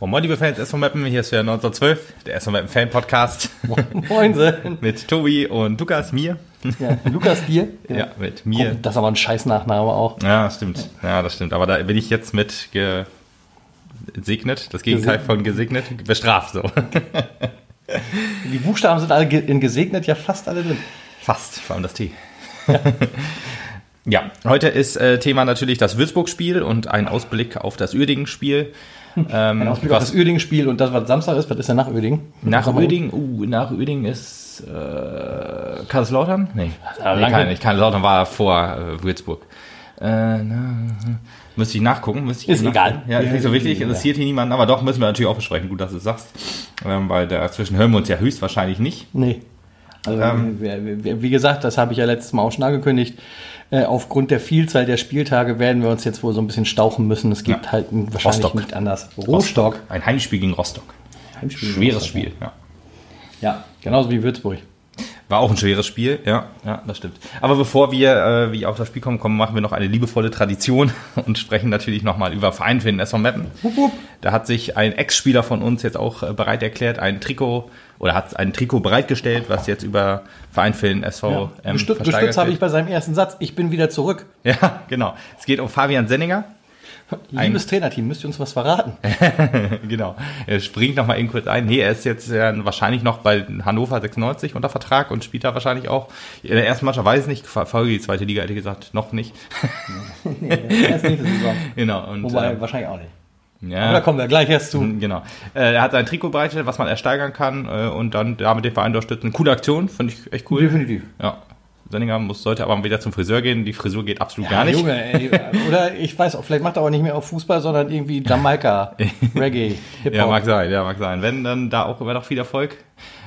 Oh, moin, liebe Fans SV Meppen, hier ist der 1912, der SV Meppen Fan Podcast Moinsen. mit Tobi und Lukas, mir. Ja, Lukas dir. Ja, mit mir. Oh, das ist aber ein scheiß Nachname auch. Ja, stimmt. Ja, das stimmt. Aber da bin ich jetzt mit gesegnet, das Gegenteil von gesegnet, bestraft so. Die Buchstaben sind alle in gesegnet ja fast alle drin. Fast, vor allem das T. Ja, heute ist äh, Thema natürlich das Würzburg-Spiel und ein Ausblick auf das Uerdingen-Spiel. Ähm, Ein Ausblick auf das Uerdingen-Spiel und das, was Samstag ist, was ist denn nach Uerdingen? nach. Uerdingen, uh, nach Uerdingen ist äh, Kaiserslautern? Nee, Ja, nee kein, nicht. Kaiserslautern war vor äh, Würzburg. Äh, na, müsste ich nachgucken. Müsste ich Ist nachgucken. egal. Ja, ist nicht so wichtig, Ja. interessiert hier niemanden, aber doch müssen wir natürlich auch besprechen. Gut, dass du es sagst. Ähm, weil dazwischen hören wir uns ja höchstwahrscheinlich nicht. Nee. Also, Ähm. wie gesagt, das habe ich ja letztes Mal auch schon angekündigt. Äh, aufgrund der Vielzahl der Spieltage werden wir uns jetzt wohl so ein bisschen stauchen müssen. Es gibt Ja. halt ein- wahrscheinlich Rostock. nicht anders. Rostock. Ein Heimspiel gegen Rostock. Heimspiel. Schweres Spiel, ja. Ja, genauso wie Würzburg. War auch ein schweres Spiel, ja, ja, das stimmt. Aber bevor wir äh, wie auf das Spiel kommen, kommen, machen wir noch eine liebevolle Tradition und sprechen natürlich nochmal über Verein für den SV Meppen. Da hat sich ein Ex-Spieler von uns jetzt auch äh, bereit erklärt, ein Trikot oder hat ein Trikot bereitgestellt, was jetzt über Verein für den SV Ja. ähm, gestützt habe ich bei seinem ersten Satz. Ich bin wieder zurück. Ja, genau. Es geht um Fabian Senninger. Liebes Trainerteam, müsst ihr uns was verraten? genau. Er springt noch mal eben kurz ein. Nee, er ist jetzt äh, wahrscheinlich noch bei Hannover 96 unter Vertrag und spielt da wahrscheinlich auch. In der ersten Mannschaft weiß ich nicht, Folge die zweite Liga, ehrlich gesagt, noch nicht. Erst nächste Saison. genau. Und, Wobei, äh, wahrscheinlich auch nicht. ja, Aber da kommen wir gleich erst zu. Genau. Äh, er hat sein Trikot bereitgestellt, was man ersteigern kann äh, und dann damit den Verein unterstützen. Coole Aktion, finde ich echt cool. Definitiv. Ja. Senninger muss, sollte aber wieder zum Friseur gehen. Die Frisur geht absolut gar nicht. Junge, ey, oder ich weiß auch, vielleicht macht er auch nicht mehr auf Fußball, sondern irgendwie Jamaika, Reggae, Hip-Hop. Ja, mag sein, ja, mag sein. Wenn, dann da auch immer noch viel Erfolg.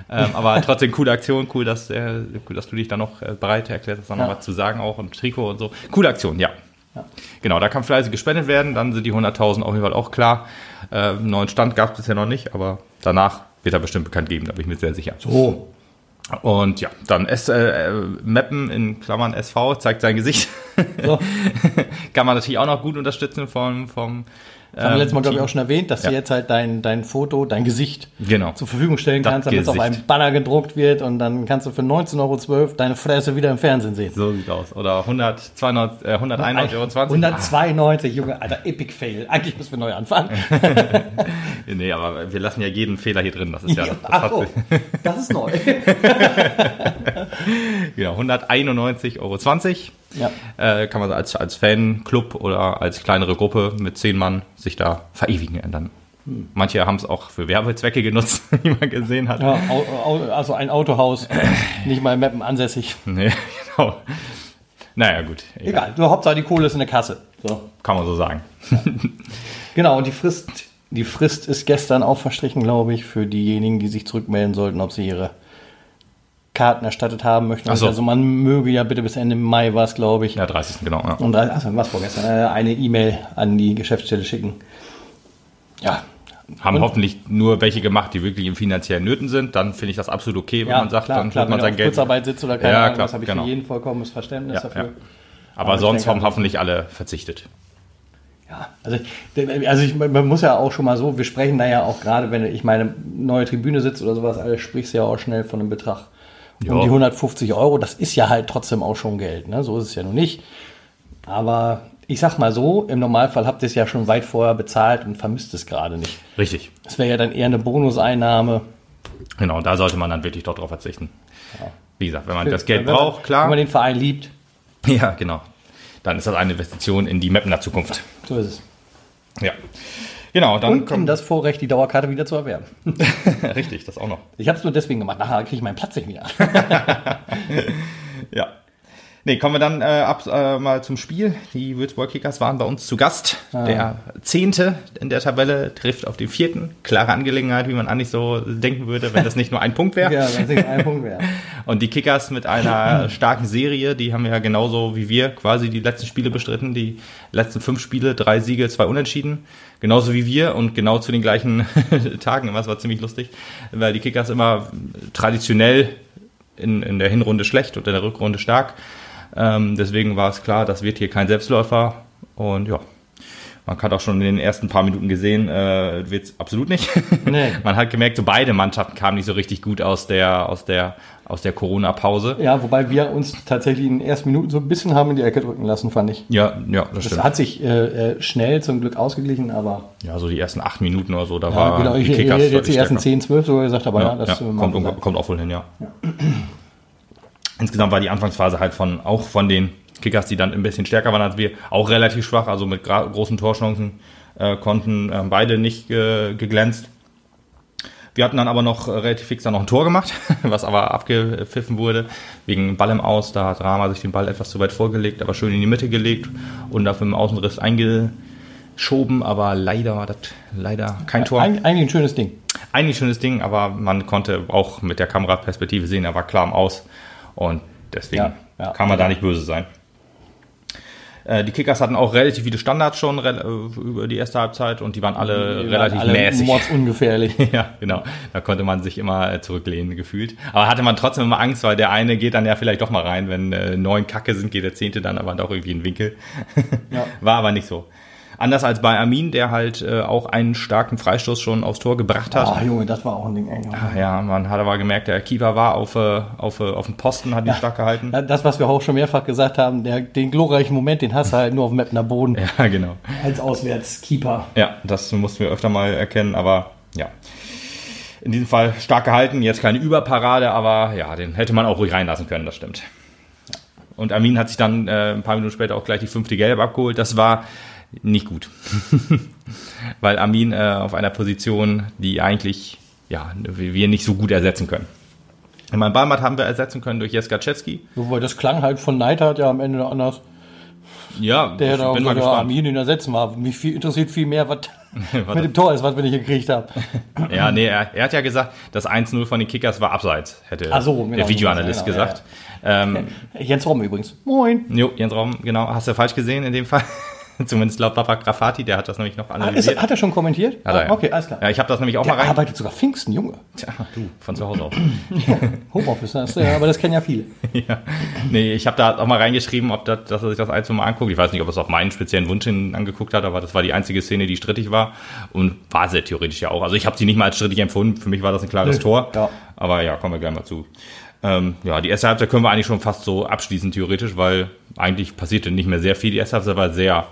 Ähm, aber trotzdem coole Aktion, cool, dass, äh, cool, dass du dich da noch äh, bereit erklärt hast, da noch Ja. was zu sagen auch und Trikot und so. Coole Aktion, ja. Ja. Genau, da kann fleißig gespendet werden, dann sind die 100.000 auf jeden Fall auch klar. Äh, neuen Stand gab es bisher noch nicht, aber danach wird er bestimmt bekannt geben, da bin ich mir sehr sicher. So. Und ja, dann S, äh, äh, Meppen in Klammern SV zeigt sein Gesicht. So. kann man natürlich auch noch gut unterstützen vom, vom Das haben wir letztes Mal, glaube ich, Team. auch schon erwähnt, dass Ja. du jetzt halt dein, dein Foto, dein Gesicht Genau. zur Verfügung stellen Das kannst, damit es auf einem Banner gedruckt wird und dann kannst du für 19,12 Euro deine Fresse wieder im Fernsehen sehen. So sieht's aus. Oder 100, 200, äh, 191,20 Euro. 192, Junge, Alter, Epic Fail. Eigentlich müssen wir neu anfangen. Nee, aber wir lassen ja jeden Fehler hier drin. Das ist ja, das, das Ach sich, das ist neu. genau, 191,20 Euro. Ja. Äh, kann man als, als Fanclub oder als kleinere Gruppe mit zehn Mann sich da verewigen. Und dann, manche haben es auch für Werbezwecke genutzt, wie man gesehen hat. Ja, also ein Autohaus, nicht mal in Meppen ansässig. Nee, genau. Naja, gut. Egal, nur Hauptsache die Kohle ist in der Kasse. So. Kann man so sagen. Genau, und die Frist, die Frist ist gestern auch verstrichen, glaube ich, für diejenigen, die sich zurückmelden sollten, ob sie ihre Karten erstattet haben möchten. So. Also man möge ja bitte bis Ende Mai war es, glaube ich. Ja, 30. genau. Ja. Und also was vorgestern, äh, eine E-Mail an die Geschäftsstelle schicken. Ja. Haben Und- hoffentlich nur welche gemacht, die wirklich in finanziellen Nöten sind. Dann finde ich das absolut okay, wenn Ja, man sagt, klar, dann klar, man wenn sein Geld. Kurzarbeit sitzt oder keine Ja, Ahnung, klar, das habe ich genau. für jeden vollkommenes Verständnis Ja, dafür. Aber, Aber sonst denke, haben hoffentlich alle verzichtet. Ja, also, ich- also ich, man muss ja auch schon mal so, wir sprechen da ja auch gerade, wenn ich meine neue Tribüne sitzt oder sowas, alles sprichst du ja auch schnell von einem Betrag um Ja. die 150 Euro. Das ist ja halt trotzdem auch schon Geld, ne? So ist es ja nun nicht. Aber ich sag mal so, im Normalfall habt ihr es ja schon weit vorher bezahlt und vermisst es gerade nicht. Richtig. Das wäre ja dann eher eine Bonuseinnahme. Genau, da sollte man dann wirklich doch drauf verzichten. Wie gesagt, wenn man das Geld man- braucht, klar. Wenn man den Verein liebt, ja, genau. Dann ist das eine Investition in die Mapner Zukunft. so ist es. Ja. Genau, dann Und um kommt das Vorrecht, die Dauerkarte wieder zu erwerben. richtig, das auch noch. Ich habe es nur deswegen gemacht. Nachher kriege ich meinen Platz nicht wieder. Ja. Nee, kommen wir dann äh, ab äh, mal zum Spiel. Die Würzburg Kickers waren bei uns zu Gast. Ah. Der Zehnte in der Tabelle trifft auf den Vierten. Klare Angelegenheit, wie man eigentlich so denken würde, wenn das nicht nur ein Punkt wäre. ja, wenn es ein Punkt wäre. Und die Kickers mit einer starken Serie, die haben ja genauso wie wir quasi die letzten Spiele bestritten. Die letzten fünf Spiele, drei Siege, zwei Unentschieden. Genauso wie wir und genau zu den gleichen Tagen. Das war ziemlich lustig, weil die Kickers immer traditionell in, in der Hinrunde schlecht und in der Rückrunde stark. Ähm, deswegen war es klar, das wird hier kein Selbstläufer. Und ja, man hat auch schon in den ersten paar Minuten gesehen, äh, wird's absolut nicht. Nee. man hat gemerkt, so beide Mannschaften kamen nicht so richtig gut aus der, aus der, aus der Corona-Pause. Ja, wobei wir uns tatsächlich in den ersten Minuten so ein bisschen haben in die Ecke drücken lassen, fand ich. Ja, ja, das Das stimmt. hat sich äh, äh, schnell zum Glück ausgeglichen, aber Ja, so die ersten acht Minuten oder so, da ja, war genau, ich, die ich Kickers jetzt die ersten. 10, 12 sogar gesagt, aber ja, Ja, das ja, äh, kommt, kommt auch wohl hin, ja. Insgesamt war die Anfangsphase halt von, auch von den Kickers, die dann ein bisschen stärker waren als wir, auch relativ schwach, also mit großen Torchancen äh, konnten äh, beide nicht äh, geglänzt. Wir hatten dann aber noch äh, relativ fix dann noch ein Tor gemacht, was aber abgepfiffen wurde, wegen Ball im Aus. Da hat Rama sich den Ball etwas zu weit vorgelegt, aber schön in die Mitte gelegt und dafür im Außenriss eingeschoben, aber leider war das leider kein Tor. Eig eigentlich ein schönes Ding. Eigentlich schönes Ding, aber man konnte auch mit der Kameraperspektive sehen, er war klar im Aus und deswegen Ja, ja. kann man da nicht böse sein. Äh, Die Kickers hatten auch relativ viele Standards schon äh, über die erste Halbzeit und die waren alle relativ alle mäßig. Mordsungefährlich. Ja, genau. Da konnte man sich immer äh, zurücklehnen gefühlt. Aber hatte man trotzdem immer Angst, weil der eine geht dann ja vielleicht doch mal rein. Wenn äh, neun Kacke sind, geht der zehnte dann aber doch irgendwie in den Winkel. Ja. War aber nicht so. Anders als bei Armin, der halt äh, auch einen starken Freistoß schon aufs Tor gebracht hat. Ah, Junge, das war auch ein Ding. Ey. Ah, Ja, man hat aber gemerkt, der Keeper war auf, äh, auf, äh, auf dem Posten, hat ihn stark gehalten. Ja, Das, was wir auch schon mehrfach gesagt haben, der, den glorreichen Moment, den hast du halt nur auf dem Mapner Boden Ja, genau. als Auswärtskeeper. Ja, das mussten wir öfter mal erkennen, aber ja. In diesem Fall stark gehalten, jetzt keine Überparade, aber ja, den hätte man auch ruhig reinlassen können, das stimmt. Und Armin hat sich dann äh, ein paar Minuten später auch gleich die fünfte Gelb abgeholt. Das war nicht gut. Weil Armin äh, auf einer Position, die eigentlich ja, wir nicht so gut ersetzen können. Ich meine, Balmat haben wir ersetzen können durch Jeskaczewski. Wobei das klang halt von Neidhardt ja am Ende anders. Ja, Der auch bin mal so, ja, gespannt. Armin ihn ersetzen war. Mich viel, interessiert viel mehr, was mit dem Tor ist, was wir nicht gekriegt haben. Ja, nee, er, er hat ja gesagt, das 1-0 von den Kickers war abseits, hätte so, genau, der Videoanalyst genau, ja, gesagt. Ähm, Jens Rom übrigens. Moin. jo, Jens Raum, genau, hast du falsch gesehen in dem Fall. Zumindest laut Papa Grafati, der hat das nämlich noch Ah, ist, analysiert. hat er schon kommentiert? Hat er, Ah, ja. Okay, alles klar. Ja, ich habe das nämlich auch Der mal rein. arbeitet sogar Pfingsten, Junge. Tja, du, von zu Hause aus. Homeoffice, das, ja, aber das kennen ja viele. ja. Nee, ich habe da auch mal reingeschrieben, ob das, dass er sich das ein, zwei Mal anguckt. Ich weiß nicht, ob er es auf meinen speziellen Wunsch hin angeguckt hat, aber das war die einzige Szene, die strittig war. Und war sehr theoretisch ja auch. Also ich habe sie nicht mal als strittig empfunden. Für mich war das ein klares Nö, Tor. ja. Aber ja, kommen wir gleich mal zu. Ähm, ja, die erste Halbzeit können wir eigentlich schon fast so abschließen, theoretisch, weil eigentlich passierte nicht mehr sehr viel. Die erste Halbzeit war sehr,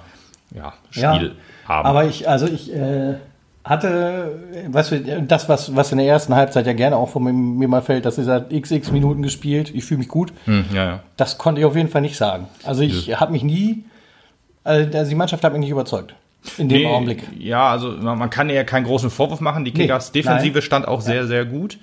ja, Ja, Spiel haben. Aber ich, also ich äh, hatte, was wir, das, was, was in der ersten Halbzeit ja gerne auch von mir, mir mal fällt, dass dieser XX Minuten gespielt, ich fühle mich gut. hm, ja, ja. Das konnte ich auf jeden Fall nicht sagen. Also ich habe mich nie, also die Mannschaft hat mich nicht überzeugt. In dem Nee, Augenblick. Ja, also man, kann ihr keinen großen Vorwurf machen. Die Kickers Nee, Defensive nein. stand auch sehr, sehr gut.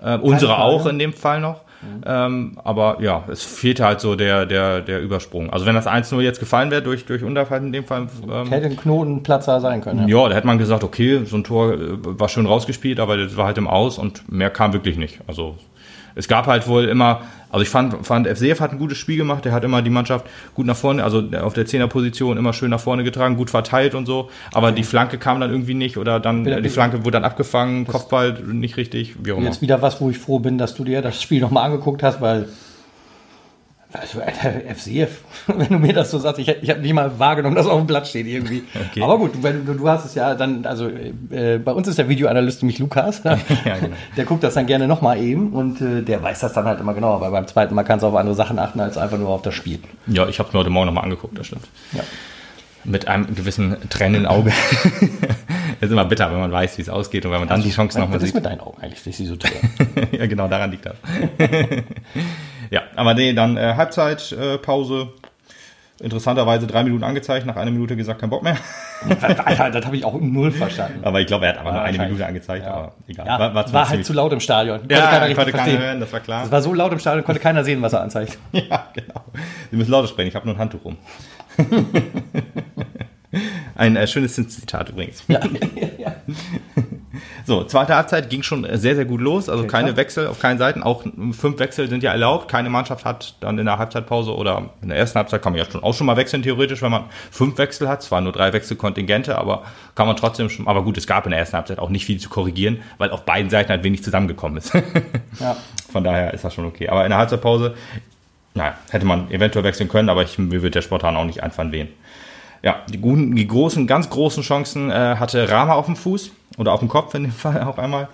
Äh, unsere auch in dem Fall noch. Ähm, aber ja, es fehlte halt so der, der, der Übersprung. Also wenn das 1-0 jetzt gefallen wäre durch, durch Unterfall in dem Fall, ähm, Hätte ein Knotenplatzer sein können. Ja. ja, da hätte man gesagt, okay, so ein Tor äh, war schön rausgespielt, aber das war halt im Aus und mehr kam wirklich nicht. Also es gab halt wohl immer, also ich fand, fand FCF hat ein gutes Spiel gemacht, der hat immer die Mannschaft gut nach vorne, also auf der Zehnerposition immer schön nach vorne getragen, gut verteilt und so, aber die Flanke kam dann irgendwie nicht oder dann Wieder- die Flanke wurde dann abgefangen, Kopfball nicht richtig, wie auch immer. Jetzt wieder was, wo ich froh bin, dass du dir das Spiel nochmal angeguckt hast, weil also, FCF, wenn du mir das so sagst, ich, ich habe nicht mal wahrgenommen, dass auf dem Blatt steht irgendwie. Okay. Aber gut, wenn, du, du hast es ja dann, also äh, bei uns ist der Videoanalyst nämlich Lukas, genau. der guckt das dann gerne nochmal eben und äh, der weiß das dann halt immer genau, aber beim zweiten Mal kannst du auf andere Sachen achten, als einfach nur auf das Spiel. Ja, ich habe mir heute Morgen nochmal angeguckt, das stimmt. Ja. Mit einem gewissen tränenden Auge. ist immer bitter, wenn man weiß, wie es ausgeht und wenn man dann die Chancen nochmal Was ist sieht. mit deinen Augen eigentlich, dass sie so teuer? ja, genau, daran liegt das. Ja, aber nee, dann äh, Halbzeitpause. Äh. Interessanterweise drei Minuten angezeigt, nach einer Minute gesagt, kein Bock mehr. Alter, das habe ich auch null verstanden. Aber ich glaube, er hat aber nur eine. Minute angezeigt, Ja. aber egal. Ja, war, war, halt ziemlich- zu laut im Stadion. Konnte Ja, keiner konnte keiner hören, das war klar. Es war so laut im Stadion, konnte keiner sehen, was er anzeigt. Ja, genau. Sie müssen lauter sprechen, ich habe nur ein Handtuch rum. ein äh, schönes Zitat übrigens. Ja. So, zweite Halbzeit ging schon sehr, sehr gut los. Also Okay, keine klar. Wechsel auf keinen Seiten. Auch fünf Wechsel sind ja erlaubt. Keine Mannschaft hat dann in der Halbzeitpause oder in der ersten Halbzeit kann man ja schon auch schon mal wechseln, theoretisch, wenn man fünf Wechsel hat. Zwar nur drei Wechselkontingente, aber kann man trotzdem schon. Aber gut, es gab in der ersten Halbzeit auch nicht viel zu korrigieren, weil auf beiden Seiten halt wenig zusammengekommen ist. Ja. Von daher ist das schon okay. Aber in der Halbzeitpause, naja, hätte man eventuell wechseln können, aber ich, mir wird der Spontan auch nicht einfallen wen. Ja, die, guten, die großen, ganz großen Chancen äh, hatte Rama auf dem Fuß oder auf dem Kopf in dem Fall auch einmal.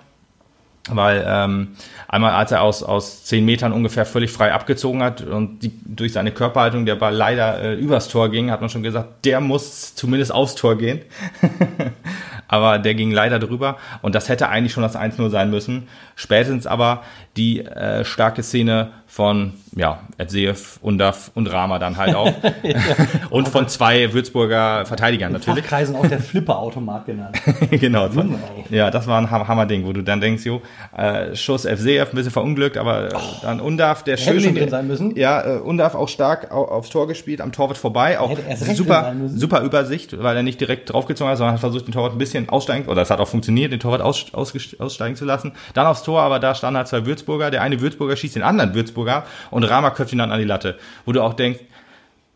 Weil ähm, einmal, als er aus, aus zehn Metern ungefähr völlig frei abgezogen hat und die, durch seine Körperhaltung der Ball leider äh, übers Tor ging, hat man schon gesagt, der muss zumindest aufs Tor gehen. aber der ging leider drüber und das hätte eigentlich schon das 1-0 sein müssen. Spätestens aber die äh, starke Szene von ja, Evseev, Undaf und Rama dann halt auch. und von zwei Würzburger Verteidigern In natürlich. Fachkreisen auch der Flipperautomat genannt. genau. Das war, Junge, ja, das war ein Ham- Hammerding, wo du dann denkst, jo, äh, Schuss FCF, ein bisschen verunglückt, aber äh, dann Undaf, der schön nicht drin sein müssen. Ja, äh, Undaf auch stark au- aufs Tor gespielt, am Torwart vorbei, auch super, super Übersicht, weil er nicht direkt draufgezogen hat, sondern hat versucht, den Torwart ein bisschen aussteigen, oder es hat auch funktioniert, den Torwart aus, ausgest- aussteigen zu lassen. Dann aufs Tor, aber da standen halt zwei Würzburger, der eine Würzburger schießt den anderen Würzburger ab und Rama köpft ihn dann an die Latte, wo du auch denkst,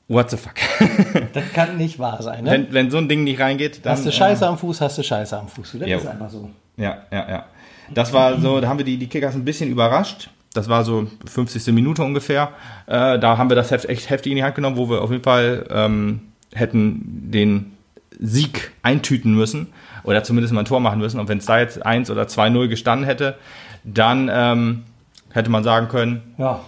what the fuck? Das kann nicht wahr sein, ne? wenn, wenn so ein Ding nicht reingeht, dann... hast du Scheiße am Fuß, hast du Scheiße am Fuß. Das Jo. ist einfach so. Ja, ja, ja. Das war so, da haben wir die, die Kickers ein bisschen überrascht. Das war so 50. Minute ungefähr. Äh, da haben wir das Heft echt heftig in die Hand genommen, wo wir auf jeden Fall ähm, hätten den Sieg eintüten müssen oder zumindest mal ein Tor machen müssen. Und wenn es da jetzt 1 oder 2-0 gestanden hätte, dann ähm, hätte man sagen können, Ja.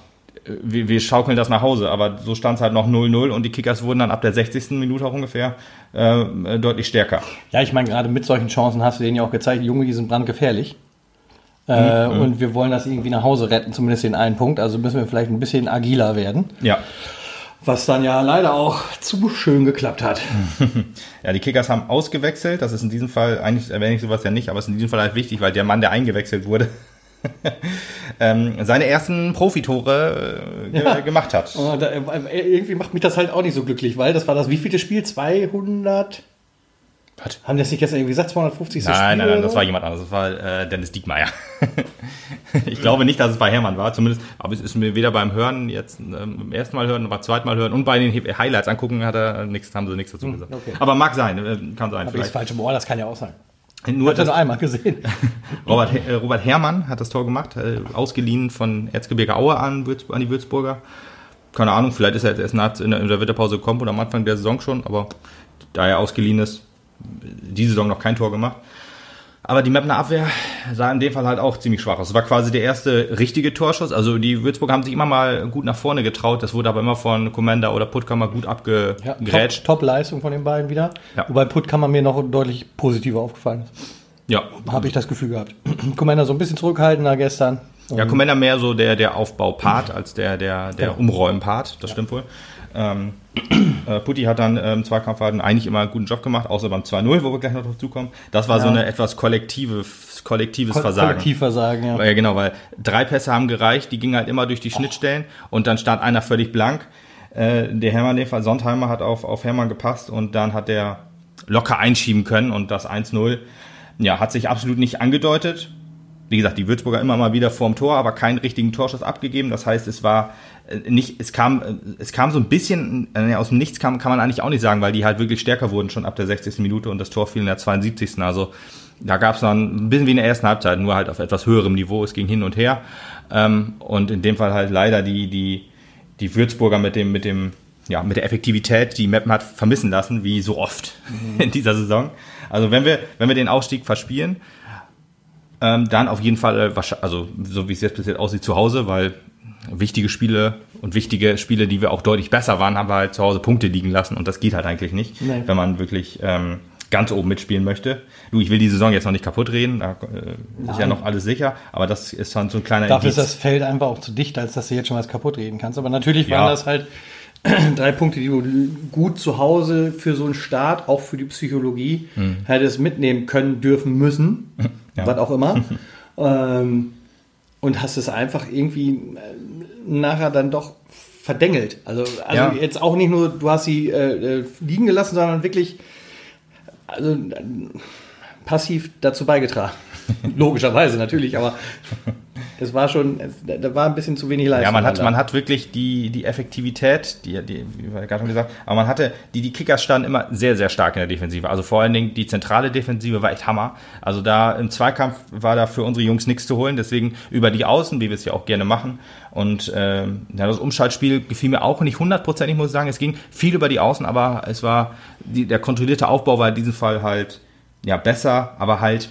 wir, wir schaukeln das nach Hause. Aber so stand es halt noch 0-0 und die Kickers wurden dann ab der 60. Minute auch ungefähr äh, deutlich stärker. Ja, ich meine, gerade mit solchen Chancen hast du denen ja auch gezeigt, Junge, die sind brandgefährlich. Äh, Mhm, Und wir wollen das irgendwie nach Hause retten, zumindest den einen Punkt. Also müssen wir vielleicht ein bisschen agiler werden. Ja. Was dann ja leider auch zu schön geklappt hat. Ja, die Kickers haben ausgewechselt. Das ist in diesem Fall, eigentlich erwähne ich sowas ja nicht, aber es ist in diesem Fall halt wichtig, weil der Mann, der eingewechselt wurde, ähm, seine ersten Profitore äh, Ja. gemacht hat. Und da, äh, irgendwie macht mich das halt auch nicht so glücklich, weil das war das wievielte Spiel? 200? Was? Haben die das nicht gestern irgendwie gesagt? 250. Nein, Spiel nein, nein, das war jemand anderes. Das war äh, Dennis Diekmeyer. ich glaube nicht, dass es bei Hermann war, zumindest, aber es ist mir weder beim Hören, jetzt ähm, beim ersten Mal hören, beim zweiten Mal hören und bei den Hi- Highlights angucken, hat er nichts, haben sie nichts dazu gesagt. okay. Aber mag sein, äh, kann sein. Hab ich das Vielleicht. falsche Ohr, das kann ja auch sein. Nur Hat er das, nur einmal gesehen. Robert, äh, Robert Herrmann hat das Tor gemacht, äh, ausgeliehen von Erzgebirge Aue an, an die Würzburger. Keine Ahnung, vielleicht ist er jetzt erst nach, in, der, in der Winterpause gekommen oder am Anfang der Saison schon, aber da er ausgeliehen ist, die Saison noch kein Tor gemacht. Aber die Mapner Abwehr sah in dem Fall halt auch ziemlich schwach aus. Es war quasi der erste richtige Torschuss. Also die Würzburger haben sich immer mal gut nach vorne getraut. Das wurde aber immer von Commander oder Puttkammer gut Ja, abgegrätscht. top, top Leistung von den beiden wieder. Ja. Wobei Puttkammer mir noch deutlich positiver aufgefallen ist. Ja. Habe ich das Gefühl gehabt. Commander so ein bisschen zurückhaltender gestern. Ja, Commander mehr so der, der Aufbau-Part als der, der, der Ja. Umräumen-Part, das stimmt wohl. Ähm, äh, Putti hat dann im Zweikampfverhalten eigentlich immer einen guten Job gemacht, außer beim 2-0, wo wir gleich noch dazu kommen. Das war so Ja. eine etwas kollektives, kollektives Ko- Versagen. Kollektivversagen, ja. Ja, genau, weil drei Pässe haben gereicht, die gingen halt immer durch die Schnittstellen und dann stand einer völlig blank. Äh, der Hermann, Fall Sondheimer, hat auf, auf Hermann gepasst und dann hat der locker einschieben können und das 1-0, ja, hat sich absolut nicht angedeutet. Wie gesagt, die Würzburger immer mal wieder vorm Tor, aber keinen richtigen Torschuss abgegeben. Das heißt, es war äh, nicht, es kam, äh, es kam so ein bisschen äh, aus dem Nichts, kam, kann man eigentlich auch nicht sagen, weil die halt wirklich stärker wurden schon ab der 60. Minute und das Tor fiel in der 72. Also da gab es dann ein bisschen wie in der ersten Halbzeit, nur halt auf etwas höherem Niveau. Es ging hin und her. Ähm, und in dem Fall halt leider die, die, die Würzburger mit dem, mit dem, ja, mit der Effektivität, die Meppen hat vermissen lassen, wie so oft in dieser Saison. Also wenn wir, wenn wir den Aufstieg verspielen, ähm, dann auf jeden Fall, äh, also so wie es jetzt bis jetzt aussieht, zu Hause, weil wichtige Spiele und wichtige Spiele, die wir auch deutlich besser waren, haben wir halt zu Hause Punkte liegen lassen und das geht halt eigentlich nicht, Nee. wenn man wirklich ähm, ganz oben mitspielen möchte. Du, ich will die Saison jetzt noch nicht kaputt reden, da äh, ist ja Nein. noch alles sicher, aber das ist dann so ein kleiner Dafür ist Indiz. das Feld einfach auch zu dicht, als dass du jetzt schon was kaputt reden kannst. Aber natürlich Ja. waren das halt drei Punkte, die du gut zu Hause für so einen Start, auch für die Psychologie, hättest mitnehmen können, dürfen, müssen. Ja. was auch immer. ähm, und hast es einfach irgendwie äh, nachher dann doch verdengelt. Also, also Ja. jetzt auch nicht nur, du hast sie äh, äh, liegen gelassen, sondern wirklich also, äh, passiv dazu beigetragen. Logischerweise natürlich, aber es war schon, es, da war ein bisschen zu wenig Leistung. Ja, man hat, da. man hat wirklich die, die Effektivität, die, die, wie wir gerade schon gesagt, aber man hatte, die, die Kickers standen immer sehr, sehr stark in der Defensive. Also vor allen Dingen die zentrale Defensive war echt Hammer. Also da im Zweikampf war da für unsere Jungs nichts zu holen. Deswegen über die Außen, wie wir es ja auch gerne machen. Und ja, das Umschaltspiel gefiel mir auch nicht hundertprozentig, muss ich sagen. Es ging viel über die Außen, aber es war, die, der kontrollierte Aufbau war in diesem Fall halt ja besser, aber halt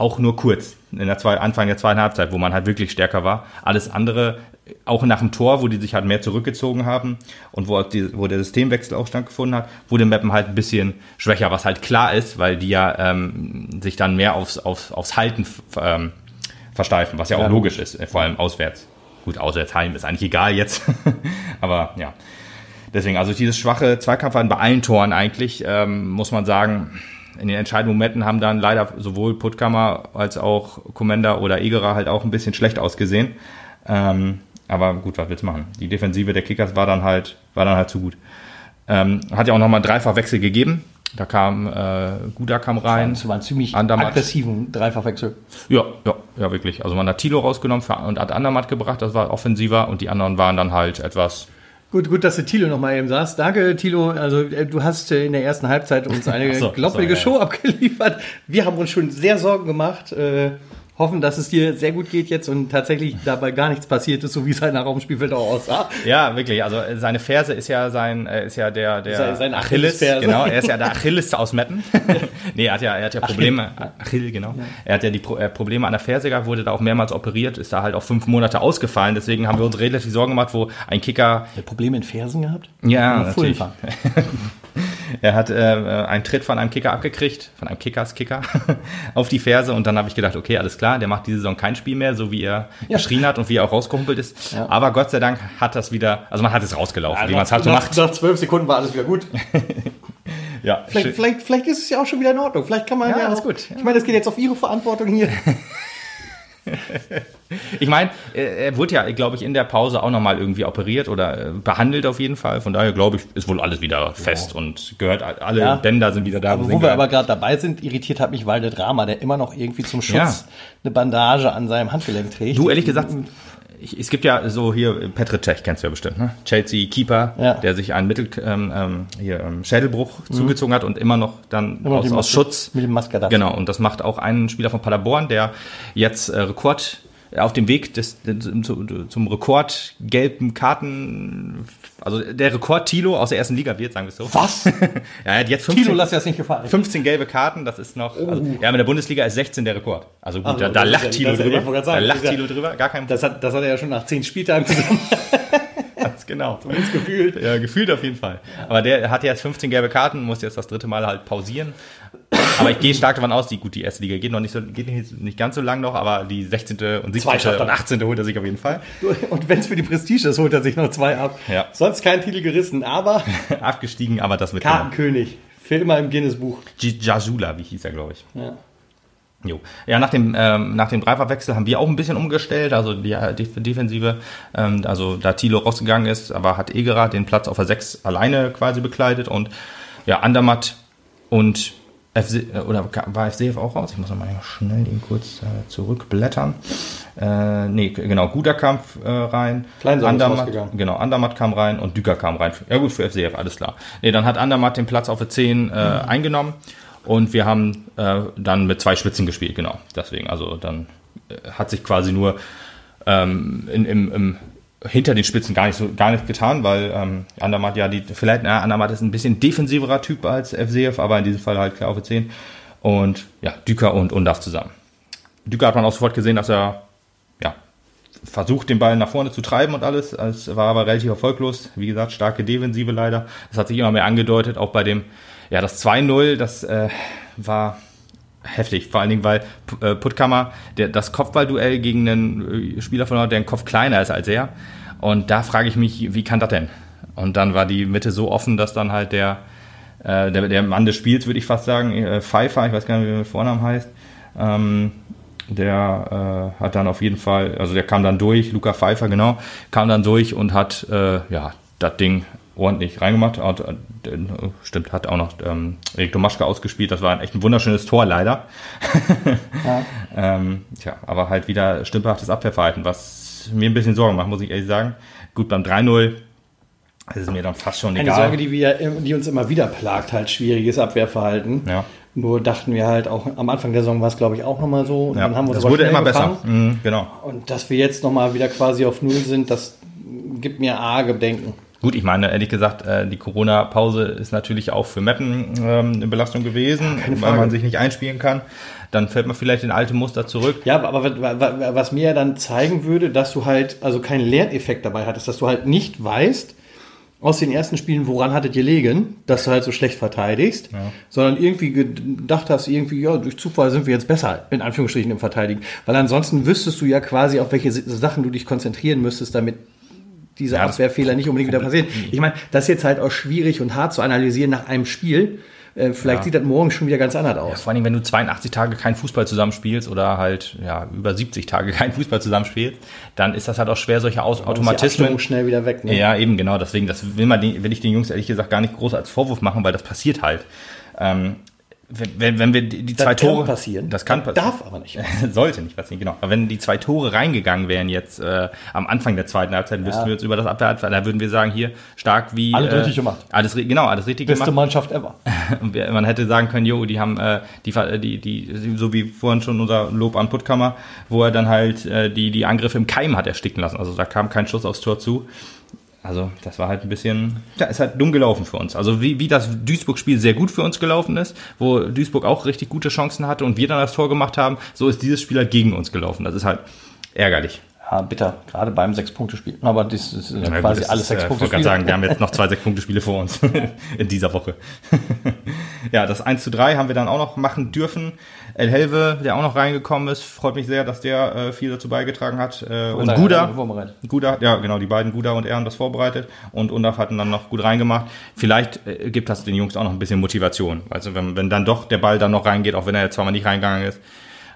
auch nur kurz in der zwei, Anfang der zweiten Halbzeit, wo man halt wirklich stärker war. Alles andere, auch nach dem Tor, wo die sich halt mehr zurückgezogen haben und wo, die, wo der Systemwechsel auch stattgefunden hat, wurde Meppen halt ein bisschen schwächer, was halt klar ist, weil die ja ähm, sich dann mehr aufs, aufs, aufs Halten ähm, versteifen, was ja auch Ja. logisch ist, vor allem auswärts. Gut, auswärts heim ist eigentlich egal jetzt, aber ja. Deswegen, also dieses schwache Zweikampfverhalten bei allen Toren eigentlich, ähm, muss man sagen, in den entscheidenden Momenten haben dann leider sowohl Puttkammer als auch Commander oder Egerer halt auch ein bisschen schlecht ausgesehen. Ähm, aber gut, was willst du machen? Die Defensive der Kickers war dann halt, war dann halt zu gut. Ähm, hat ja auch nochmal Dreifachwechsel gegeben. Da kam äh, Guda kam rein. Das war ein ziemlich Andermatt. aggressiven Dreifachwechsel. Ja, ja, ja, wirklich. Also man hat Tilo rausgenommen und hat Andermatt gebracht, das war offensiver und die anderen waren dann halt etwas. Gut, gut, dass du Thilo noch mal eben sagst. Danke, Thilo. Also äh, du hast äh, in der ersten Halbzeit uns eine so, glaubwürdige so, ja, Show abgeliefert. Wir haben uns schon sehr Sorgen gemacht. Äh, hoffen, dass es dir sehr gut geht jetzt und tatsächlich dabei gar nichts passiert ist, so wie es halt nach dem Spielfeld auch aussah. Ja, wirklich. Also äh, seine Ferse ist ja sein, äh, ist ja der, der Sein- sein Achilles. Achillesferse. Genau, er ist ja der Achilles aus Metten. nee, er hat ja, er hat ja Probleme. Achill, genau. Er hat ja die Pro äh, Probleme an der Ferse gehabt, wurde da auch mehrmals operiert, ist da halt auch fünf Monate ausgefallen. Deswegen haben wir uns relativ Sorgen gemacht, wo ein Kicker Hat Probleme in Fersen gehabt? Ja, natürlich. Er hat äh, einen Tritt von einem Kicker abgekriegt, von einem Kickers-Kicker, auf die Ferse und dann habe ich gedacht, okay, alles klar, der macht diese Saison kein Spiel mehr, so wie er Ja. geschrien hat und wie er auch rausgehumpelt ist. Ja. Aber Gott sei Dank hat das wieder, also man hat es rausgelaufen, wie man es halt so nach, macht. Nach zwölf Sekunden war alles wieder gut. Ja, Vielleicht, vielleicht, vielleicht ist es ja auch schon wieder in Ordnung. Vielleicht kann man Ja, ja, alles auch, gut, ja. Ich meine, das geht jetzt auf Ihre Verantwortung hier. Ich meine, er er wurde ja, glaube ich, in der Pause auch nochmal irgendwie operiert oder äh, behandelt auf jeden Fall. Von daher glaube ich, ist wohl alles wieder fest und gehört, alle Ja. Bänder sind wieder da. Aber wo wir hingehören. aber gerade dabei sind, irritiert hat mich Walde Drama, der immer noch irgendwie zum Schutz Ja. eine Bandage an seinem Handgelenk trägt. Du, ehrlich gesagt, ich, es gibt ja so hier, Petr Cech kennst du ja bestimmt, ne? Chelsea Keeper, Ja. der sich einen Mittel, ähm, ähm, hier, ähm, Schädelbruch zugezogen hat und immer noch dann Immer aus, aus Maske- Schutz. Mit dem Maskerdat. Genau, und das macht auch ein Spieler von Paderborn, der jetzt äh, Rekord auf dem Weg des, zum, zum Rekord gelben Karten, also der Rekord Tilo aus der ersten Liga wird, sagen wir es so. Was? Ja, er hat jetzt 15, Tilo, lass dir das nicht gefallen. 15 gelbe Karten, das ist noch. Also, ja, in der Bundesliga ist 16 der Rekord. Also gut, Also, da, da lacht ja- Tilo ja- drüber. Da lacht Tilo drüber, gar kein Das hat, das hat er ja schon nach zehn Spieltagen zusammen Genau. gefühlt. Ja, gefühlt auf jeden Fall. Aber der hat jetzt 15 gelbe Karten, muss jetzt das dritte Mal halt pausieren. Aber ich gehe stark davon aus, die gut, die erste Liga geht noch nicht so, geht nicht, nicht ganz so lang noch, aber die 16. und 17. Zweiter. und 18. holt er sich auf jeden Fall. Und wenn es für die Prestige ist, holt er sich noch zwei ab. Ja. Sonst kein Titel gerissen, aber Abgestiegen, aber das mit Kartenkönig. Für immer im Guinness-Buch. Jajula, wie hieß er, glaube ich. Ja. Jo. Ja, nach dem, ähm, nach dem Dreifachwechsel haben wir auch ein bisschen umgestellt, also die äh, Def Defensive, ähm, also da Thilo rausgegangen ist, aber hat Egerer den Platz auf der 6 alleine quasi bekleidet und ja, Andermatt und FC, äh, oder war FCF auch raus? Ich muss noch mal schnell den kurz äh, zurückblättern. Äh, nee, genau, guter Kampf äh, rein. Andermatt, rausgegangen. genau, Andermatt kam rein und Düker kam rein. Ja gut, für FCF, alles klar. Nee, dann hat Andermatt den Platz auf der 10 äh, eingenommen und wir haben äh, dann mit zwei Spitzen gespielt, genau. Deswegen, also dann äh, hat sich quasi nur ähm, in, im, im, hinter den Spitzen gar nicht so gar nicht getan, weil ähm, Andermatt ja die, vielleicht, na, Andermatt ist ein bisschen defensiverer Typ als FCF, aber in diesem Fall halt klar auf der 10. Und ja, Düker und Undaf zusammen. Düker hat man auch sofort gesehen, dass er ja, versucht, den Ball nach vorne zu treiben und alles. Es war aber relativ erfolglos. Wie gesagt, starke Defensive leider. Das hat sich immer mehr angedeutet, auch bei dem, ja, das 2-0, das äh, war heftig. Vor allen Dingen, weil äh, Puttkammer der, das Kopfballduell gegen einen äh, Spieler verloren hat, der einen Kopf kleiner ist als er. Und da frage ich mich, wie kann das denn? Und dann war die Mitte so offen, dass dann halt der, äh, der, der Mann des Spiels, würde ich fast sagen, äh, Pfeiffer, ich weiß gar nicht, wie er Vornamen heißt, ähm, der äh, hat dann auf jeden Fall, also der kam dann durch, Luca Pfeiffer, genau, kam dann durch und hat, äh, ja, das Ding ordentlich reingemacht. Hat, äh, stimmt, hat auch noch ähm, Erik Domaschke ausgespielt. Das war echt ein wunderschönes Tor, leider. Ja. ähm, tja, aber halt wieder stümperhaftes Abwehrverhalten, was mir ein bisschen Sorgen macht, muss ich ehrlich sagen. Gut, beim 3-0 ist es mir dann fast schon egal. Eine Sorge, die, wir, die uns immer wieder plagt, halt schwieriges Abwehrverhalten. Ja. Nur dachten wir halt auch, am Anfang der Saison war es, glaube ich, auch nochmal so. Und ja, dann haben wir das wurde immer gefangen. besser. Mhm, genau. Und dass wir jetzt nochmal wieder quasi auf Null sind, das gibt mir arge Bedenken. Gut, ich meine, ehrlich gesagt, äh, die Corona-Pause ist natürlich auch für Meppen ähm, eine Belastung gewesen, ja, weil man sich nicht einspielen kann. Dann fällt man vielleicht in alte Muster zurück. Ja, aber was mir ja dann zeigen würde, dass du halt also keinen Lerneffekt dabei hattest, dass du halt nicht weißt, aus den ersten Spielen, woran hattet ihr legen, dass du halt so schlecht verteidigst, ja. sondern irgendwie gedacht hast, irgendwie, ja, durch Zufall sind wir jetzt besser, in Anführungsstrichen, im Verteidigen. Weil ansonsten wüsstest du ja quasi, auf welche Sachen du dich konzentrieren müsstest, damit diese ja, Abwehrfehler nicht unbedingt wieder passieren. Ich meine, das ist jetzt halt auch schwierig und hart zu analysieren nach einem Spiel. Äh, vielleicht ja. sieht das morgen schon wieder ganz anders aus. Ja, vor allem, wenn du 82 Tage kein Fußball zusammenspielst oder halt ja, über 70 Tage kein Fußball zusammenspielst, dann ist das halt auch schwer, solche Aus Automatismen. schnell wieder weg. Ne? Ja, eben genau. Deswegen, das will, man, will ich den Jungs ehrlich gesagt gar nicht groß als Vorwurf machen, weil das passiert halt. Ähm, wenn, wenn wir die, die zwei Tore. Kann passieren. Das kann passieren. Darf aber nicht. Sollte nicht passieren, genau. Aber wenn die zwei Tore reingegangen wären jetzt äh, am Anfang der zweiten Halbzeit, ja. wüssten wir jetzt über das Abwehr, da würden wir sagen, hier stark wie. Alles äh, richtig gemacht. Alles, genau, alles richtig Beste gemacht. Beste Mannschaft ever. Und man hätte sagen können, jo, die haben äh, die, die, die, so wie vorhin schon unser Lob an Puttkammer, wo er dann halt äh, die, die Angriffe im Keim hat ersticken lassen. Also da kam kein Schuss aufs Tor zu. Also das war halt ein bisschen, ja, ist halt dumm gelaufen für uns. Also wie, wie das Duisburg-Spiel sehr gut für uns gelaufen ist, wo Duisburg auch richtig gute Chancen hatte und wir dann das Tor gemacht haben, so ist dieses Spiel halt gegen uns gelaufen. Das ist halt ärgerlich. Ja, bitter, gerade beim Sechs-Punkte-Spiel. Aber das ist ja, quasi gut, alles Sechs-Punkte-Spiele. Ich wollte sagen, wir haben jetzt noch zwei Sechs-Punkte-Spiele vor uns in dieser Woche. ja, das 1 zu 3 haben wir dann auch noch machen dürfen. El Helve, der auch noch reingekommen ist, freut mich sehr, dass der äh, viel dazu beigetragen hat. Äh, und Guda, Guda, ja genau, die beiden Guda und er haben das vorbereitet und Undaf hatten dann noch gut reingemacht. Vielleicht äh, gibt das den Jungs auch noch ein bisschen Motivation. Also wenn, wenn dann doch der Ball dann noch reingeht, auch wenn er jetzt zweimal nicht reingegangen ist,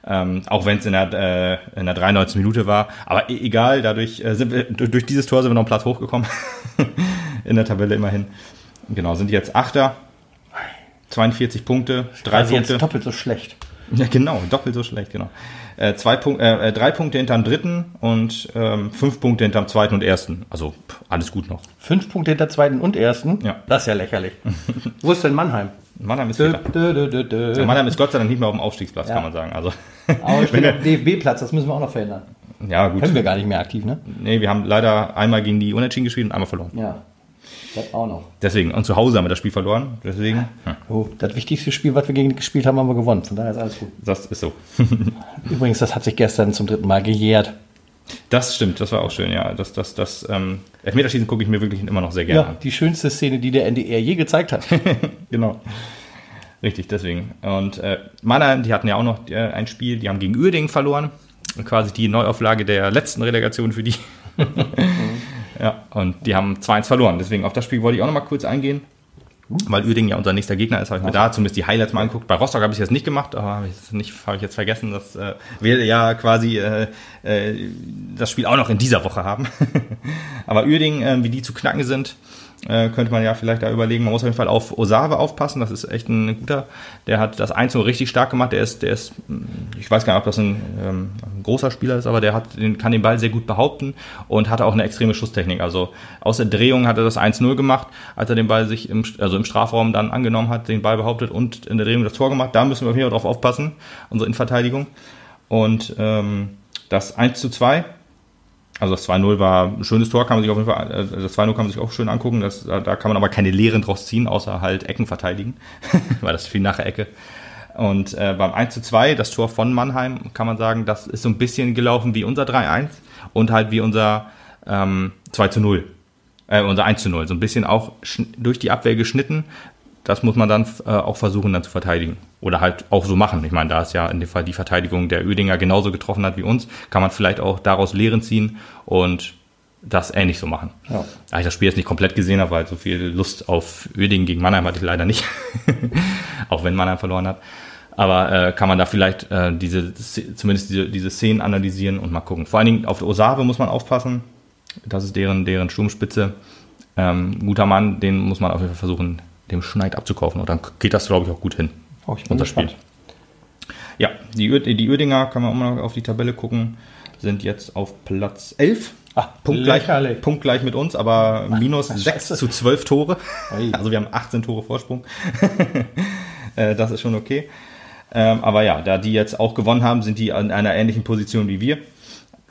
ähm, auch wenn es in der, äh, in der 93. Minute war. Aber e egal, dadurch äh, sind wir, durch dieses Tor sind wir noch einen Platz hochgekommen. in der Tabelle immerhin. Genau, sind jetzt Achter. 42 Punkte, drei also Punkte. Jetzt doppelt so schlecht. Ja, genau, doppelt so schlecht, genau. Äh, zwei Punkt, äh, drei Punkte hinterm dritten und ähm, fünf Punkte hinterm zweiten und ersten. Also pff, alles gut noch. Fünf Punkte hinter zweiten und ersten? Ja. Das ist ja lächerlich. Wo ist denn Mannheim? Mannheim ist, dö, dö, dö, dö. Ja, Mannheim ist Gott sei Dank nicht mehr auf dem Aufstiegsplatz, ja. kann man sagen. Also, Aber steht auf DFB-Platz, das müssen wir auch noch verändern. Ja, gut. Können wir gar nicht mehr aktiv, ne? Nee, wir haben leider einmal gegen die Unentschieden gespielt und einmal verloren. Ja. Das auch noch. Deswegen, und zu Hause haben wir das Spiel verloren. Deswegen. Hm. Oh, das wichtigste Spiel, was wir gegen die gespielt haben, haben wir gewonnen. Von daher ist alles gut. Das ist so. Übrigens, das hat sich gestern zum dritten Mal gejährt. Das stimmt, das war auch schön, ja. Das, das, das ähm, Elfmeterschießen gucke ich mir wirklich immer noch sehr gerne ja, an. Die schönste Szene, die der NDR je gezeigt hat. genau. Richtig, deswegen. Und äh, Mannheim, die hatten ja auch noch äh, ein Spiel, die haben gegen Uerdingen verloren. Quasi die Neuauflage der letzten Relegation für die. ja, und die haben 2-1 verloren. Deswegen auf das Spiel wollte ich auch noch mal kurz eingehen. Weil Uerdingen ja unser nächster Gegner ist, habe ich mir da zumindest die Highlights mal angeguckt. Bei Rostock habe ich es jetzt nicht gemacht, aber habe ich, nicht, habe ich jetzt vergessen, dass äh, wir ja quasi äh, äh, das Spiel auch noch in dieser Woche haben. aber Uerdingen, äh, wie die zu knacken sind, äh, könnte man ja vielleicht da überlegen. Man muss auf jeden Fall auf Osawe aufpassen. Das ist echt ein guter. Der hat das 1 richtig stark gemacht. Der ist, der ist, ich weiß gar nicht, ob das ein, ähm, ein großer Spieler ist, aber der hat, den, kann den Ball sehr gut behaupten und hatte auch eine extreme Schusstechnik. Also aus der Drehung hat er das 1-0 gemacht, als er den Ball sich im, also im Strafraum dann angenommen hat, den Ball behauptet und in der Drehung das Tor gemacht. Da müssen wir hier drauf aufpassen, unsere Innenverteidigung. Und ähm, das 1 zu 2 also das 2-0 war ein schönes Tor, kann man sich auf jeden Fall, äh, das 2-0 kann man sich auch schön angucken. Das, da kann man aber keine Lehren draus ziehen, außer halt Ecken verteidigen, weil das viel nach der Ecke. Und äh, beim 1 2, das Tor von Mannheim, kann man sagen, das ist so ein bisschen gelaufen wie unser 3-1 und halt wie unser ähm, 2 0. Äh, unser 1 0. So ein bisschen auch durch die Abwehr geschnitten, das muss man dann äh, auch versuchen dann zu verteidigen. Oder halt auch so machen. Ich meine, da es ja in dem Fall die Verteidigung der Ödinger genauso getroffen hat wie uns, kann man vielleicht auch daraus Lehren ziehen und das ähnlich so machen. Ja. Da ich das Spiel jetzt nicht komplett gesehen habe, weil so viel Lust auf Ödingen gegen Mannheim hatte ich leider nicht. auch wenn Mannheim verloren hat. Aber äh, kann man da vielleicht äh, diese, zumindest diese, diese Szenen analysieren und mal gucken. Vor allen Dingen auf der Osave muss man aufpassen. Das ist deren, deren Sturmspitze Ähm, guter Mann, den muss man auf jeden Fall versuchen, dem Schneid abzukaufen. Und dann geht das, glaube ich, auch gut hin. Oh, ich bin unser. Spiel. Ja, die, die Uerdinger, kann man auch mal auf die Tabelle gucken, sind jetzt auf Platz 11. Ah, punktgleich, punktgleich mit uns, aber minus Ach, 6 scheiße. zu 12 Tore. Also wir haben 18 Tore Vorsprung. Äh, das ist schon okay. Ähm, aber ja, da die jetzt auch gewonnen haben, sind die in einer ähnlichen Position wie wir.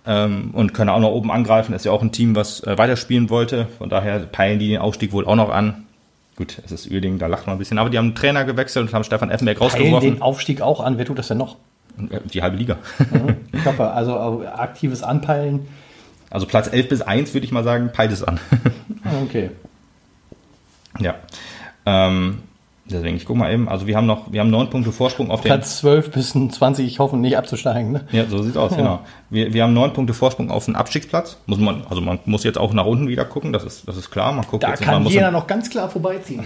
Ähm, und können auch noch oben angreifen. Ist ja auch ein Team, was äh, weiterspielen wollte. Von daher peilen die den Aufstieg wohl auch noch an. Gut, es ist Uerdingen, da lacht man ein bisschen. Aber die haben einen Trainer gewechselt und haben Stefan Effenberg rausgeworfen. den Aufstieg auch an. Wer tut das denn noch? Äh, Die halbe Liga. Ich hoffe, also aktives Anpeilen. Also Platz 11 bis 1 würde ich mal sagen, peilt es an. Ah, Okay. ja. Ähm, deswegen, ich guck mal eben. Also wir haben noch, wir haben neun Punkte Vorsprung auf den. Platz 12 bis 20, ich hoffe nicht abzusteigen. Ne? Ja, so sieht's aus, genau. Wir, wir haben neun Punkte Vorsprung auf den Abstiegsplatz. Muss man, also man muss jetzt auch nach unten wieder gucken, das ist, das ist klar. Man guckt Da jetzt, kann man muss jeder noch ganz klar vorbeiziehen.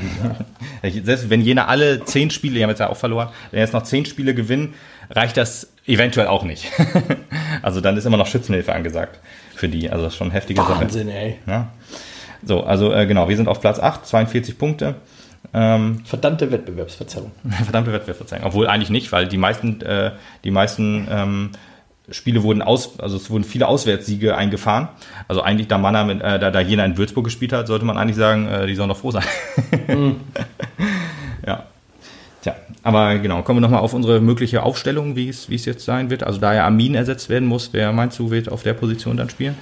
Selbst wenn Jena alle zehn Spiele, die haben jetzt ja auch verloren, wenn jetzt noch zehn Spiele gewinnen, reicht das eventuell auch nicht. also dann ist immer noch Schützenhilfe angesagt für die. Also das ist schon heftige Sache. Wahnsinn, ey. Ja. So, also äh, genau, wir sind auf Platz 8, 42 Punkte. Ähm, Verdammte Wettbewerbsverzerrung. verdammte Wettbewerbsverzeichung. Obwohl eigentlich nicht, weil die meisten, äh, die meisten ähm, Spiele wurden aus, also es wurden viele Auswärtssiege eingefahren. Also eigentlich, da Mannheim, in- äh, da, da Jena in Würzburg gespielt hat, sollte man eigentlich sagen, äh, die sollen doch froh sein. ja. Tja, aber genau, kommen wir nochmal auf unsere mögliche Aufstellung, wie es, wie es jetzt sein wird. Also da ja Armin ersetzt werden muss, wer meinst du, wird auf der Position dann spielen?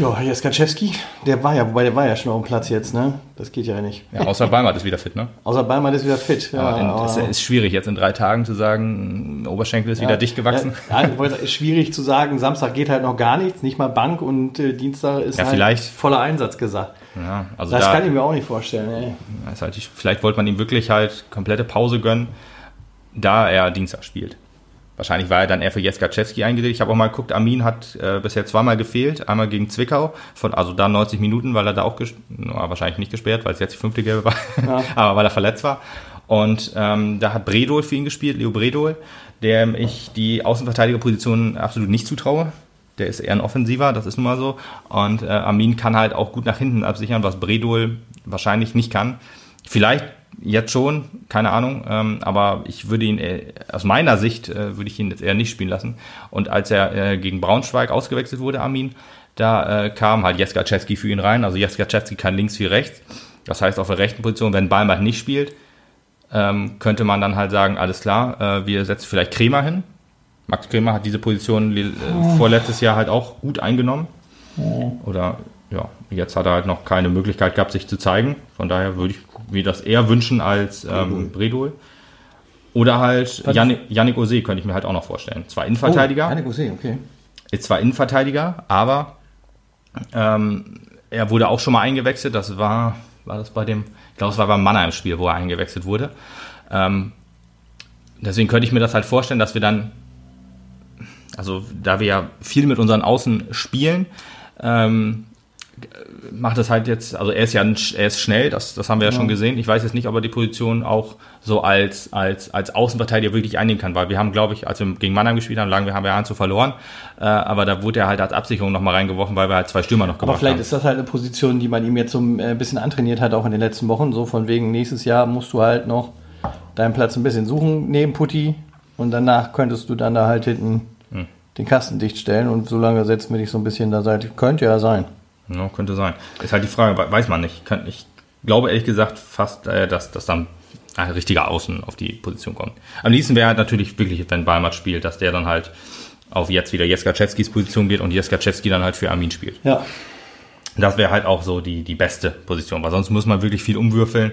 Ja, Jaskaczewski, der war ja, wobei der war ja schon auf dem Platz jetzt, ne? Das geht ja nicht. Ja, außer Balmert ist wieder fit, ne? Außer Beimann ist wieder fit. Ja, Aber in, aber- ist schwierig jetzt in drei Tagen zu sagen, Oberschenkel ist wieder dicht gewachsen. Ja, ja, wollte ist schwierig zu sagen, Samstag geht halt noch gar nichts, nicht mal Bank und äh, Dienstag ist Ja, halt vielleicht- voller Einsatz gesagt. Ja, also Das da, kann ich mir auch nicht vorstellen, ey. ist halt, vielleicht wollte man ihm wirklich halt komplette Pause gönnen, da er Dienstag spielt. Wahrscheinlich war er dann eher für Jeskaczewski eingesetzt. Ich habe auch mal geguckt, Armin hat äh, bisher zweimal gefehlt. Einmal gegen Zwickau, von, also da 90 Minuten, weil er da auch, na, wahrscheinlich nicht gesperrt, weil es jetzt die fünfte Gelbe war, Ja. aber weil er verletzt war. Und ähm, da hat Bredol für ihn gespielt, Leo Bredol, dem ich die Außenverteidigerposition absolut nicht zutraue. Der ist eher ein Offensiver, das ist nun mal so. Und äh, Armin kann halt auch gut nach hinten absichern, was Bredol wahrscheinlich nicht kann. Vielleicht jetzt schon, keine Ahnung, ähm, aber ich würde ihn äh, aus meiner Sicht äh, würde ich ihn jetzt eher nicht spielen lassen. Und als er äh, gegen Braunschweig ausgewechselt wurde, Armin, da äh, kam halt Jeskaczewski für ihn rein. Also Jeskaczewski kann links wie rechts. Das heißt, auf der rechten Position, wenn Balmert nicht spielt, ähm, könnte man dann halt sagen, alles klar, äh, wir setzen vielleicht Kremer hin. Max Kremer hat diese Position äh, vorletztes Jahr halt auch gut eingenommen. Oder ja, jetzt hat er halt noch keine Möglichkeit gehabt, sich zu zeigen. Von daher würde ich mir das eher wünschen als ähm, Bredol. Oder halt Yannick, Ose könnte ich mir halt auch noch vorstellen. Zwar Innenverteidiger, Oh, Janik Ose, okay. ist zwar Innenverteidiger, aber ähm, er wurde auch schon mal eingewechselt. Das war, war das bei dem, ich glaube, es war beim Mannheim-Spiel, wo er eingewechselt wurde. Ähm, deswegen könnte ich mir das halt vorstellen, dass wir dann, also da wir ja viel mit unseren Außen spielen, ähm, macht es halt jetzt, also er ist ja ein, er ist schnell, das, das haben wir ja, schon gesehen. Ich weiß jetzt nicht, ob er die Position auch so als, als, als Außenverteidiger wirklich einnehmen kann, weil wir haben, glaube ich, als wir gegen Mannheim gespielt haben, lagen wir haben wir 1 zu verloren, äh, aber da wurde er halt als Absicherung nochmal reingeworfen, weil wir halt zwei Stürmer noch Aber gemacht vielleicht haben. ist das halt eine Position, die man ihm jetzt so ein äh, bisschen antrainiert hat, auch in den letzten Wochen. So von wegen, nächstes Jahr musst du halt noch deinen Platz ein bisschen suchen neben Putti und danach könntest du dann da halt hinten Hm. den Kasten dicht stellen und solange setzen wir dich so ein bisschen da Seite. Könnte ja sein. Ja, könnte sein. Ist halt die Frage, we- weiß man nicht. Ich glaube ehrlich gesagt fast, äh, dass, dass dann ein richtiger Außen auf die Position kommt. Am liebsten wäre halt natürlich wirklich, wenn Balmert spielt, dass der dann halt auf jetzt wieder Jeskaczewskis Position geht und Jeskaczewski dann halt für Armin spielt. Ja. Das wäre halt auch so die, die beste Position, weil sonst muss man wirklich viel umwürfeln.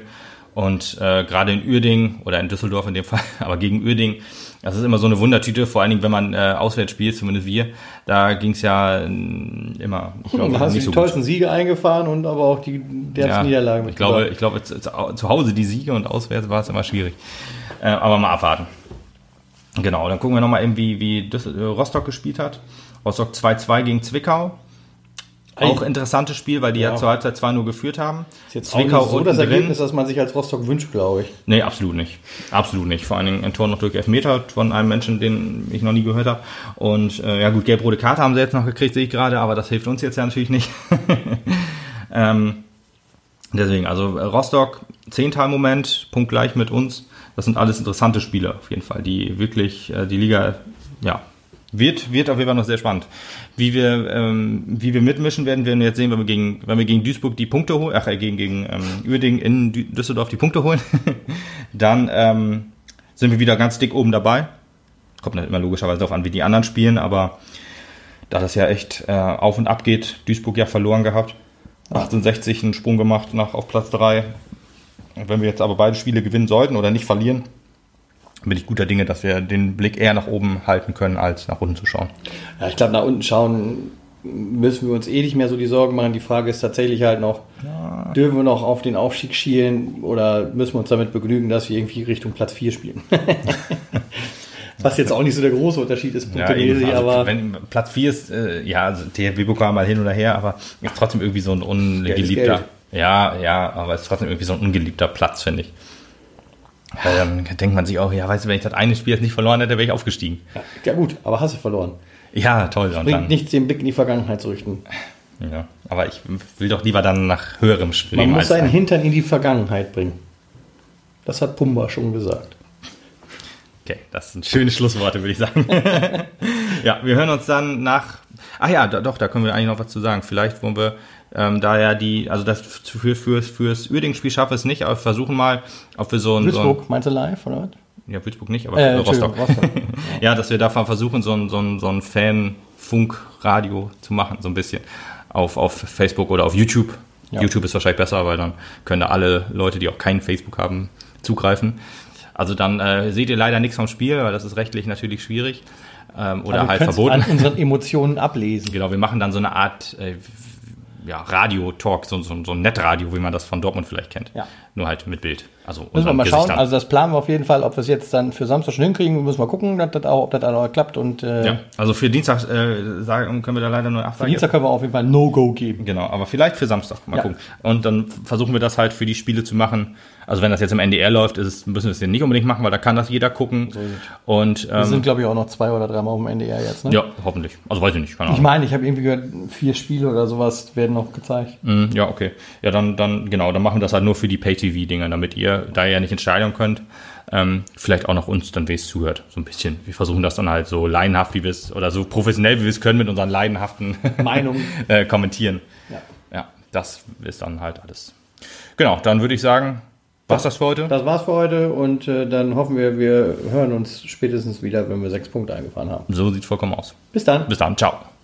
Und äh, gerade in Uerdingen oder in Düsseldorf in dem Fall, aber gegen Uerdingen, das ist immer so eine Wundertüte, vor allen Dingen, wenn man äh, auswärts spielt, zumindest wir, da ging es ja äh, immer, ich glaube, Da hast du die so gut. tollsten Siege eingefahren und aber auch die derbsten Niederlagen. Ich glaube, ich glaube zu, zu Hause die Siege und auswärts war es immer schwierig. Äh, aber mal abwarten. Genau, dann gucken wir nochmal eben, wie, wie äh, Rostock gespielt hat. Rostock 2-2 gegen Zwickau. Auch interessantes Spiel, weil die ja, Ja. zur Halbzeit 2 nur geführt haben. ist jetzt auch nicht so das Ergebnis, das man sich als Rostock wünscht, glaube ich. Nee, absolut nicht. Absolut nicht. Vor allen Dingen ein Tor noch durch Elfmeter von einem Menschen, den ich noch nie gehört habe. Und äh, ja gut, gelb-rote Karte haben sie jetzt noch gekriegt, sehe ich gerade, aber das hilft uns jetzt ja natürlich nicht. ähm, Deswegen, also äh, Rostock, Zehntal-Moment, punktgleich mit uns. Das sind alles interessante Spiele auf jeden Fall, die wirklich äh, die Liga, ja, wird, wird auf jeden Fall noch sehr spannend. Wie wir, ähm, wie wir mitmischen werden, werden wir jetzt sehen, wenn wir gegen, wenn wir gegen Duisburg die Punkte holen, ach, äh, gegen, gegen ähm, Uerdingen in Dü Düsseldorf die Punkte holen, dann ähm, sind wir wieder ganz dick oben dabei. Kommt nicht immer logischerweise darauf an, wie die anderen spielen, aber da das ja echt äh, auf und ab geht, Duisburg ja verloren gehabt. 1860 einen Sprung gemacht nach auf Platz 3. Wenn wir jetzt aber beide Spiele gewinnen sollten oder nicht verlieren, bin ich guter Dinge, dass wir den Blick eher nach oben halten können, als nach unten zu schauen. Ja, ich glaube, nach unten schauen müssen wir uns eh nicht mehr so die Sorgen machen. Die Frage ist tatsächlich halt noch, ja. dürfen wir noch auf den Aufstieg schielen oder müssen wir uns damit begnügen, dass wir irgendwie Richtung Platz 4 spielen? Was jetzt auch nicht so der große Unterschied ist, ja, also, aber. Wenn Platz 4 ist, äh, ja, also THW-Pokal mal hin oder her, aber ist trotzdem irgendwie so ein ungeliebter. Ja, ja, aber ist trotzdem irgendwie so ein ungeliebter Platz, finde ich. Weil dann denkt man sich auch, ja, weißt du, wenn ich das eine Spiel jetzt nicht verloren hätte, wäre ich aufgestiegen. Ja, gut, aber hast du verloren. Ja, toll. Es bringt nichts, den Blick in die Vergangenheit zu richten. Ja, aber ich will doch lieber dann nach höherem Spiel. Man muss seinen Hintern in die Vergangenheit bringen. Das hat Pumba schon gesagt. Okay, das sind schöne Schlussworte, würde ich sagen. ja, wir hören uns dann nach. Ach ja, doch, da können wir eigentlich noch was zu sagen. Vielleicht wollen wir ähm, da ja die, also das für, für, fürs Uerdingen-Spiel schaffen wir es nicht, aber wir versuchen mal, ob wir so ein. Würzburg, so ein, meinst du live, oder was? Ja, Würzburg nicht, aber äh, Rostock. Rostock. ja, dass wir davon versuchen, so ein, so ein, so ein Fan-Funk-Radio zu machen, so ein bisschen. Auf, auf Facebook oder auf YouTube. Ja. YouTube ist wahrscheinlich besser, weil dann können da alle Leute, die auch kein Facebook haben, zugreifen. Also dann äh, seht ihr leider nichts vom Spiel, weil das ist rechtlich natürlich schwierig. Ähm, oder halt verboten. an unseren Emotionen ablesen. Genau, wir machen dann so eine Art äh, ja, Radio-Talk, so, so, so ein Netradio, wie man das von Dortmund vielleicht kennt. Ja. Nur halt mit Bild. Also müssen wir mal Gesichtern. schauen. Also das planen wir auf jeden Fall, ob wir es jetzt dann für Samstag schon hinkriegen. Müssen wir gucken, dass das auch, ob das auch klappt. Und, äh, ja, also für Dienstag äh, sagen, können wir da leider nur Absage. Für Dienstag können wir auf jeden Fall No-Go geben. Genau, aber vielleicht für Samstag. Mal ja. gucken. Und dann versuchen wir das halt für die Spiele zu machen. Also wenn das jetzt im NDR läuft, ist müssen wir es nicht unbedingt machen, weil da kann das jeder gucken. So und, ähm, wir sind, glaube ich, auch noch zwei oder dreimal auf dem NDR jetzt. Ne? Ja, hoffentlich. Also weiß ich nicht. Ich meine, ich habe irgendwie gehört, vier Spiele oder sowas werden noch gezeigt. Mm, ja, okay. Ja, dann, dann, genau, dann machen wir das halt nur für die Pay-TV-Dinger, damit ihr da ja nicht ins Stadion könnt, ähm, vielleicht auch noch uns dann, wie es zuhört, so ein bisschen. Wir versuchen das dann halt so leidenhaft, wie wir es, oder so professionell, wie wir es können, mit unseren leidenhaften Meinungen äh, kommentieren. Ja. ja, das ist dann halt alles. Genau, dann würde ich sagen, war's das für heute? Das war's für heute und äh, dann hoffen wir, wir hören uns spätestens wieder, wenn wir sechs Punkte eingefahren haben. So sieht's vollkommen aus. Bis dann. Bis dann. Ciao.